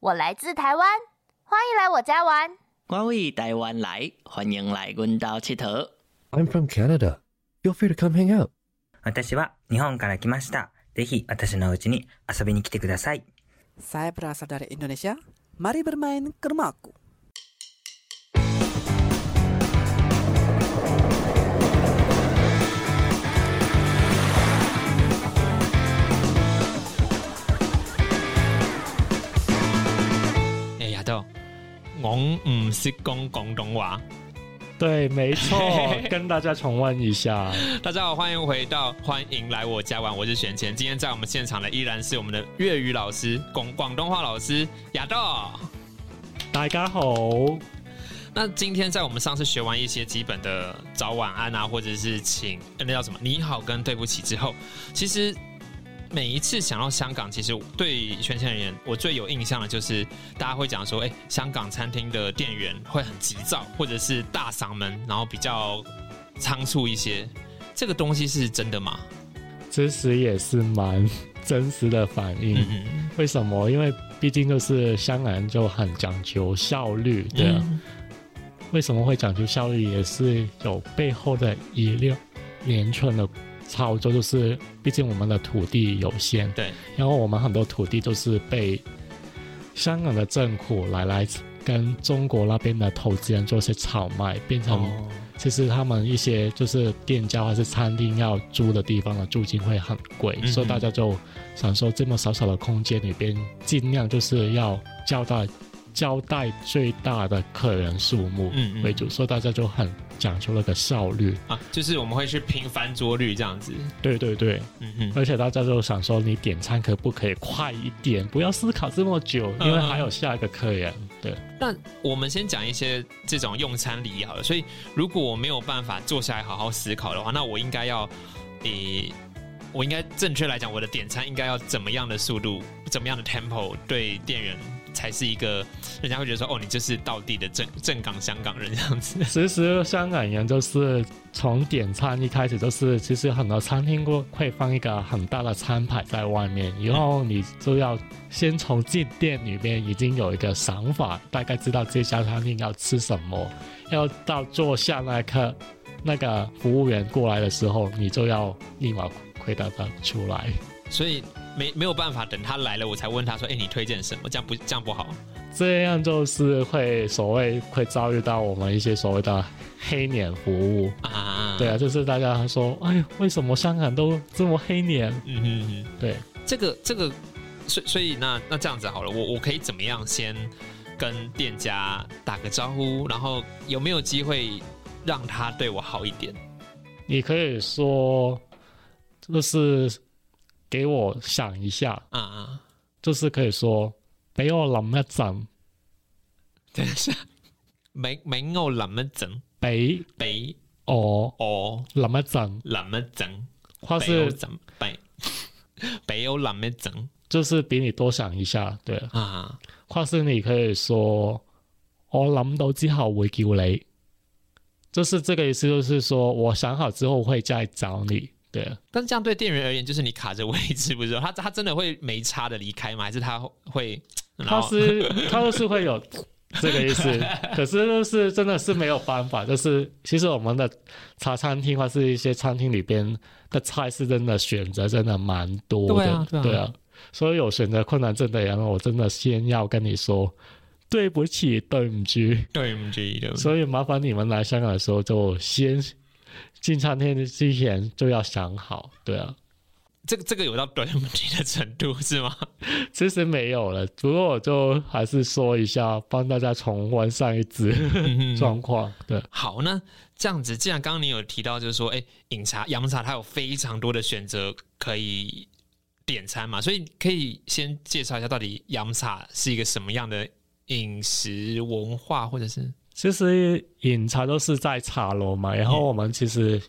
我来自台湾，欢迎来我家玩。我为台湾来，欢迎来阮家佚佗。 I'm from Canada. Feel free to come hang out. 私は日本から来ました。ぜひ私の家に遊びに来てください。 Saya berasal dari Indonesia. Mari bermain ke rumahku. 我唔识讲广东话。对，没错，跟大家重温一下。大家好，欢迎回到欢迎来我家玩，我是玄谦。今天在我们现场的依然是我们的粤语老师、广广东话老师亚豆。大家好，那今天在我们上次学完一些基本的早晚安啊，或者是请呃那叫什么你好跟对不起之后，其实每一次想到香港，其实对全县而言，我最有印象的就是大家会讲说，哎、香港餐厅的店员会很急躁，或者是大嗓门，然后比较仓促一些。这个东西是真的吗？其实也是蛮真实的反应。嗯嗯为什么？因为毕竟就是香港人就很讲究效率，对啊。嗯为什么会讲究效率，也是有背后的一连连串的操作，就是毕竟我们的土地有限，对，然后我们很多土地都是被香港的政府来来跟中国那边的投资人做一些炒卖，变成哦，其实他们一些就是店家还是餐厅要租的地方的租金会很贵，所以大家就想说这么小小的空间里边，尽量就是要交代交代最大的客人数目嗯嗯为主，所以大家就很讲究那个效率。啊，就是我们会去拼翻桌率这样子。对对对，嗯嗯，而且大家就想说，你点餐可不可以快一点，不要思考这么久，因为嗯还有下一个客人。对，那我们先讲一些这种用餐礼仪好了。所以，如果我没有办法坐下来好好思考的话，那我应该要，诶、我应该正确来讲，我的点餐应该要怎么样的速度，怎么样的 tempo 对店员才是一个人家会觉得说，哦，你就是到地的正正港香港人这样子。其实香港人就是从点餐一开始，就是其实很多餐厅会会放一个很大的餐牌在外面，然后你就要先从进店里面已经有一个想法，大概知道这家餐厅要吃什么，要到坐下那一刻，那个服务员过来的时候，你就要立马回答他出来。所以没没有办法等他来了，我才问他说，哎、你推荐什么？这样不这样不好。这样就是会所谓会遭遇到我们一些所谓的黑脸服务。啊，对啊，，就是大家说，哎，为什么香港都这么黑脸？嗯哼哼。对，这个这个，所以所以那那这样子好了，我我可以怎么样先跟店家打个招呼，然后有没有机会让他对我好一点？你可以说，就是给我想一下，啊啊，就是可以说，俾我谂一阵，等一下，明明我諗一陣，俾俾我我谂一阵，谂一阵，或是諗俾俾我谂 一阵就是比你多想一下，对，啊，或是你可以说，我谂到之后会叫你，就是这个意思，就是说我想好之后会再找你，對。但是这样对店员而言，就是你卡着位置，不是吗？他他真的会没差的离开吗？还是他会？他是他就是会有这个意思，可是就是真的是没有办法，就是其实我们的茶餐厅或是一些餐厅里边的菜是真的选择真的蛮多的，对啊对啊所以有选择困难症的人，我真的先要跟你说。对不起，对不起，对不起，所以麻烦你们来香港的时候，就先进餐厅之前就要想好，对啊。这个这个有到短问题的程度是吗？其实没有了，不过我就还是说一下，帮大家重温上一支状况。对，好，那这样子，既然刚刚你有提到，就是说，哎、饮茶、洋茶它有非常多的选择可以点餐嘛，所以可以先介绍一下，到底洋茶是一个什么样的饮食文化，或者是其实饮茶都是在茶楼嘛，然后我们其实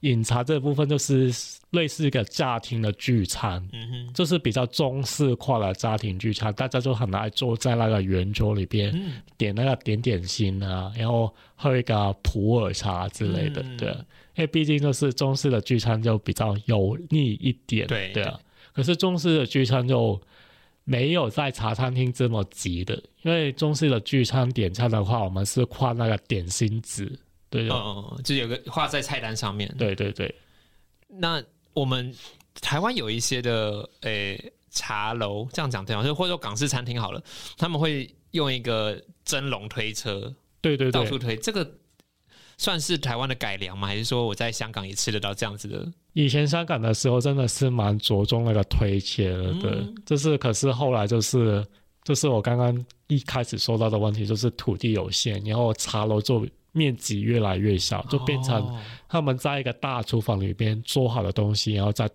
饮茶这部分就是类似一个家庭的聚餐，嗯哼，就是比较中式化的家庭聚餐，大家就很爱坐在那个圆桌里边，嗯。点那个点点心啊，然后喝一个普洱茶之类的，嗯。对啊，因为毕竟就是中式的聚餐就比较油腻一点，对对啊。可是中式的聚餐就没有在茶餐厅这么急的，因为中式的聚餐点餐的话，我们是画那个点心纸，对的，嗯，就有个画在菜单上面。，对对对，那我们台湾有一些的诶、茶楼，这样讲对吗？就或者说港式餐厅好了，他们会用一个蒸笼推车对对对，到处推，这个算是台湾的改良吗？还是说我在香港也吃得到这样子的？以前香港的时候真的是蛮着重那个推切的，对，嗯就是可是后来就是就是我刚刚一开始说到的问题，就是土地有限，然后茶楼就面积越来越小，就变成哦他们在一个大厨房里边做好的东西，然后再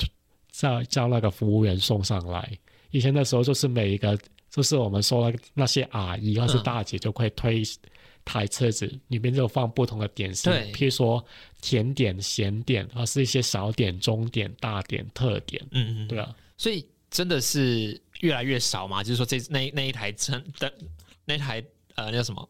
再叫那个服务员送上来。以前的时候就是每一个就是我们说那些阿姨或是嗯大姐就会推台车子，里面就放不同的点心，对譬如说甜点、咸点，或是一些小点、中点、大点、特点，嗯嗯，对啊。所以真的是越来越少嘛？就是说这那那一台车的那台呃那叫什么？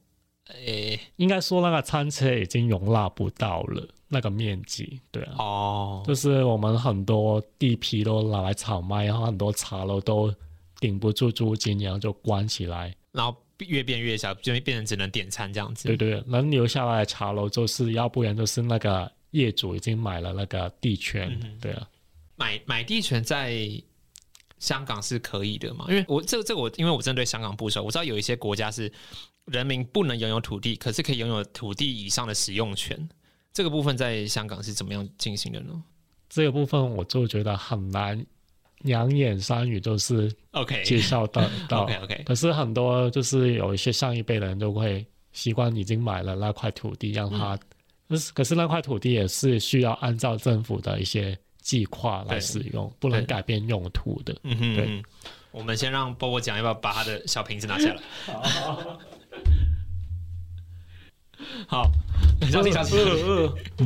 诶、应该说那个餐车已经容纳不到了那个面积，对啊，哦，就是我们很多地皮都拿来炒卖，然后很多茶楼都顶不住租金，然后就关起来。然后越变越小，就变成只能点餐这样子。对对，能留下来的茶楼就是要不然就是那个业主已经买了那个地权，嗯对啊，买买地权在香港是可以的嘛？因为我这这个我因为我针对香港不熟，我知道有一些国家是人民不能拥有土地，可是可以拥有土地以上的使用权。这个部分在香港是怎么样进行的呢这个部分我就觉得很难两眼三语都是？OK。介绍到 到。OK OK，可是很多就是有一些上一辈的人都会习惯已经买了那块土地，让他，可是可是那块土地也是需要按照政府的一些计划来使用，不能改变用途的。嗯哼，我们先让波波讲，要不要把他的小瓶子拿下来？好，小心小心。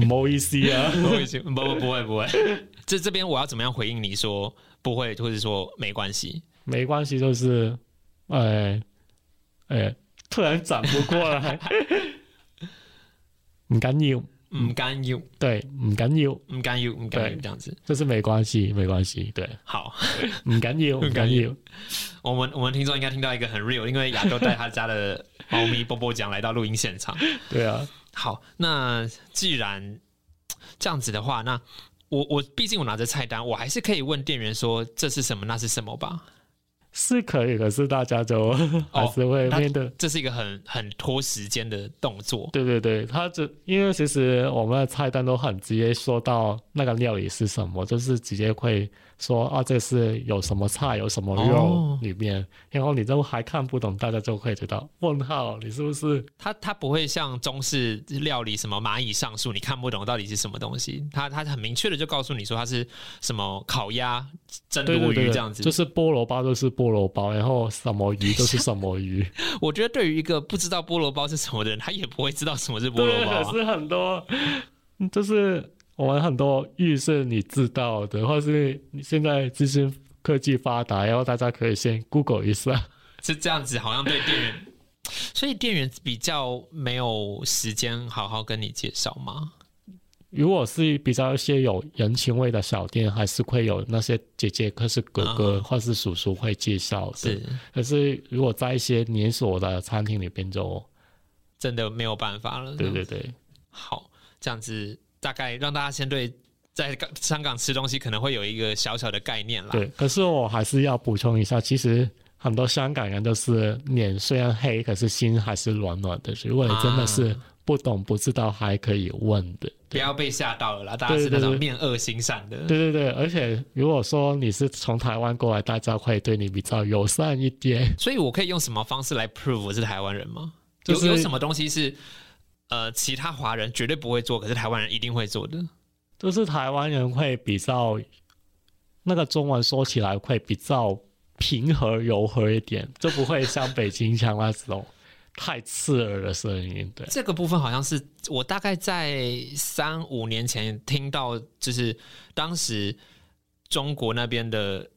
不好意思啊，不会，不不不会不会。这这边我要怎么样回应你说不会，或者说没关系？没关系，就是，哎、欸、哎、欸，突然转不过来，唔紧要，唔干要，对，唔緊要，唔干要，唔干要对这样子。就是没關係，沒關係，對，好，唔緊要，唔緊要，我們我們聽眾應該聽到一個很 real，因為亞洲帶他家的貓咪波波醬來到錄音現場。對啊，好，那既然这样子的話，那我我畢竟我拿着菜單，我還是可以問店員說這是什麼，那是什麼吧？是可以，可是大家就 还是會他面对，这是一个很很拖时间的动作。对对对，他就因为其实我们的菜单都很直接说到那个料理是什么，就是直接会说啊，这是有什么菜，有什么肉哦里面，然后你都还看不懂，大家就会知道问号，你是不是？它它不会像中式料理什么蚂蚁上树，你看不懂到底是什么东西。它它很明确的就告诉你说它是什么烤鸭、蒸鲈鱼这样子。就是菠萝包就是菠萝包，然后什么鱼都是什么鱼。我觉得对于一个不知道菠萝包是什么的人，他也不会知道什么是菠萝，包、是很多就是我们很多预设你知道的，或是你现在资讯科技发达，然后大家可以先 Google 一下。是这样子，好像对店员，所以店员比较没有时间好好跟你介绍吗？如果是比较一些有人情味的小店，还是会有那些姐姐或是哥哥、啊或是叔叔会介绍的。是可是如果在一些连锁的餐厅里边就，真的没有办法了。对对对，好，这样子大概让大家先对在港香港吃东西可能会有一个小小的概念啦。对。可是我还是要补充一下，其实很多香港人都是脸虽然黑，可是心还是暖暖的。如果你真的是啊不懂不知道，还可以问的。不要被吓到了啦，大家是那种面恶心善的。对对对，而且如果说你是从台湾过来，大家会对你比较友善一点。所以我可以用什么方式来 prove 我是台湾人吗？就是有有什么东西是呃其他华人绝对不会做，可是台湾人一定会做的？就是台湾人会比较那个中文说起来会比较平和柔和一点，就不会像北京腔那种太刺耳的声音。对，这个部分好像是我大概在三五年前听到，就是当时中国那边的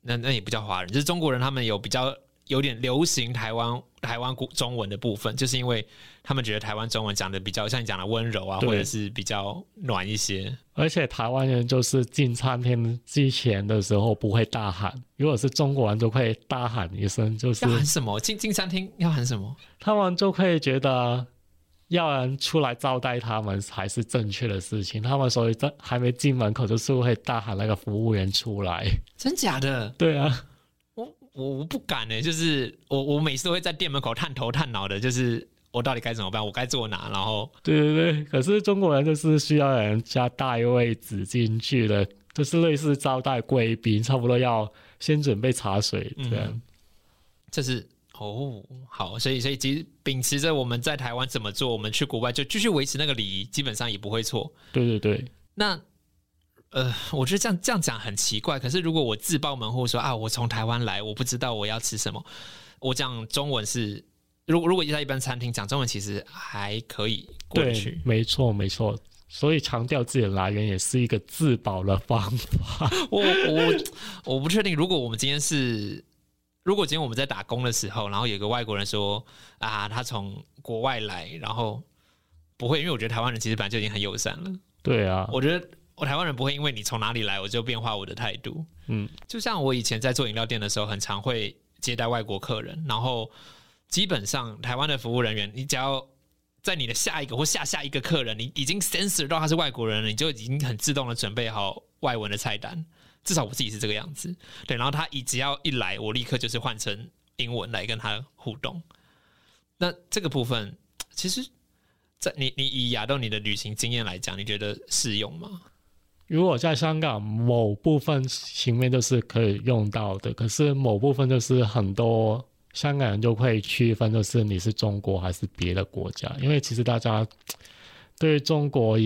那那也不叫华人，就是中国人他们有比较有点流行台湾台湾古中文的部分，就是因为他们觉得台湾中文讲的比较像你讲的温柔啊，或者是比较暖一些。而且台湾人就是进餐厅之前的时候不会大喊，如果是中国人就会大喊一声，就是要喊什么？进进餐厅要喊什么？他们就会觉得要人出来招待他们才是正确的事情，他们所以在还没进门口就是会大喊那个服务员出来。真假的？对啊，我我我不敢呢、就是我我每次都会在店门口探头探脑的，就是我到底该怎么办？我该坐哪？然后对对对，可是中国人就是需要人家带位置进去的，就是类似招待贵宾，差不多要先准备茶水这样。嗯这是哦好，所以所以其实秉持着我们在台湾怎么做，我们去国外就继续维持那个礼仪，基本上也不会错。对对对，那呃，我觉得这样这样讲很奇怪。可是如果我自报门户说啊，我从台湾来，我不知道我要吃什么，我讲中文是，如果如果在一般餐厅讲中文，其实还可以过得对去，。没错没错。所以强调自己的来源也是一个自保的方法。我我我不确定，如果我们今天是，如果今天我们在打工的时候，然后有个外国人说啊，他从国外来，然后不会，因为我觉得台湾人其实本来就已经很友善了。对啊，我觉得我台湾人不会因为你从哪里来，我就变化我的态度。嗯，就像我以前在做饮料店的时候，很常会接待外国客人，然后基本上台湾的服务人员，你只要在你的下一个或下下一个客人，你已经 sensor 到他是外国人了，你就已经很自动的准备好外文的菜单。至少我自己是这个样子，对。然后他一只要一来，我立刻就是换成英文来跟他互动。那这个部分，其实，在你你以亚豆你的旅行经验来讲，你觉得适用吗？如果在香港某部分行面就是可以用到的，可是某部分就是很多香港人就会区分，就是你是中国还是别的国家，因为其实大家对于中国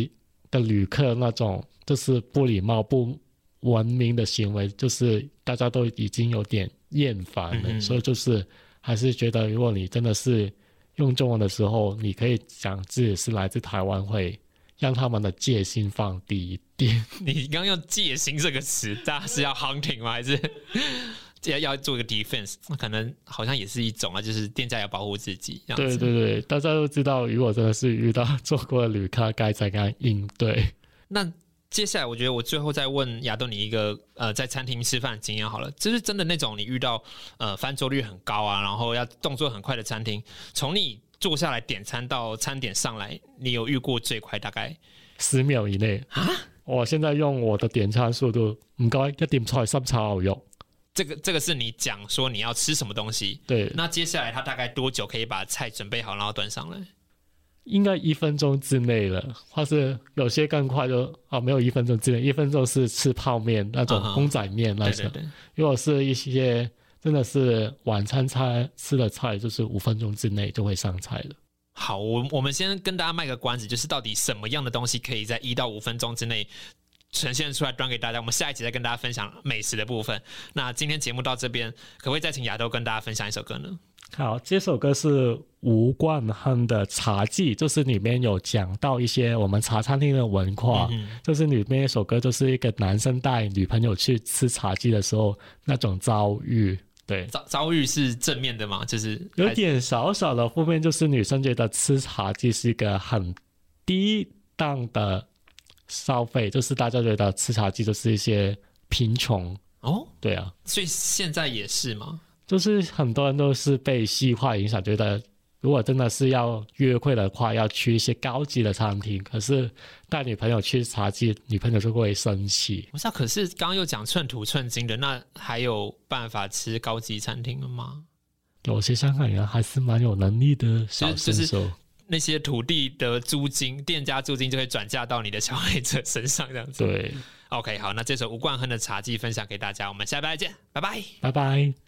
的旅客那种就是不礼貌、不文明的行为，就是大家都已经有点厌烦了，嗯嗯所以就是还是觉得，如果你真的是用中文的时候，你可以讲自己是来自台湾，会让他们的戒心放低一点。你刚刚用“戒心”这个词，大家是要 hunting 吗？还是 要要做一个 defense？那可能好像也是一种啊，就是店家要保护自己对。对对，大家都知道，如果真的是遇到做过的旅客，该怎样应对？那接下来，我觉得我最后再问亚东你一个呃，在餐厅吃饭的经验好了，就是真的那种你遇到呃翻桌率很高啊，然后要动作很快的餐厅，从你坐下来点餐到餐点上来，你有遇过最快大概十秒以内啊！我现在用我的点餐速度，唔该，一点菜心炒牛肉。这个这个是你讲说你要吃什么东西，对，那接下来他大概多久可以把菜准备好，然后端上来？应该一分钟之内了，或是有些更快就啊，没有一分钟之内，一分钟是吃泡面那种公仔面那种。对对对。如果是一些真的是晚餐菜吃的菜，就是五分钟之内就会上菜了。好，我我们先跟大家卖个关子，就是到底什么样的东西可以在一到五分钟之内呈现出来端给大家。我们下一集再跟大家分享美食的部分。那今天节目到这边，可不可以再请亚豆跟大家分享一首歌呢？好，这首歌是吴冠亨的《茶记》，就是里面有讲到一些我们茶餐厅的文化，嗯就是里面一首歌，就是一个男生带女朋友去吃茶记的时候那种遭遇。对，遭遭遇是正面的吗？就是有点小小的负面，就是女生觉得吃茶记是一个很低档的消费，就是大家觉得吃茶记就是一些贫穷。哦，对啊，所以现在也是吗？就是很多人都是被西化影响，觉得如果真的是要约会的话，要去一些高级的餐厅。可是带女朋友去茶几，女朋友就会生气。我知道，可是刚刚又讲寸土寸金的，那还有办法吃高级餐厅了吗？有些香港人还是蛮有能力的小就是身手。那些土地的租金，店家租金就会转嫁到你的消费者身上，这样子。对，OK，好，那这首吴冠亨的茶记分享给大家，我们下礼拜再见，拜拜。拜拜。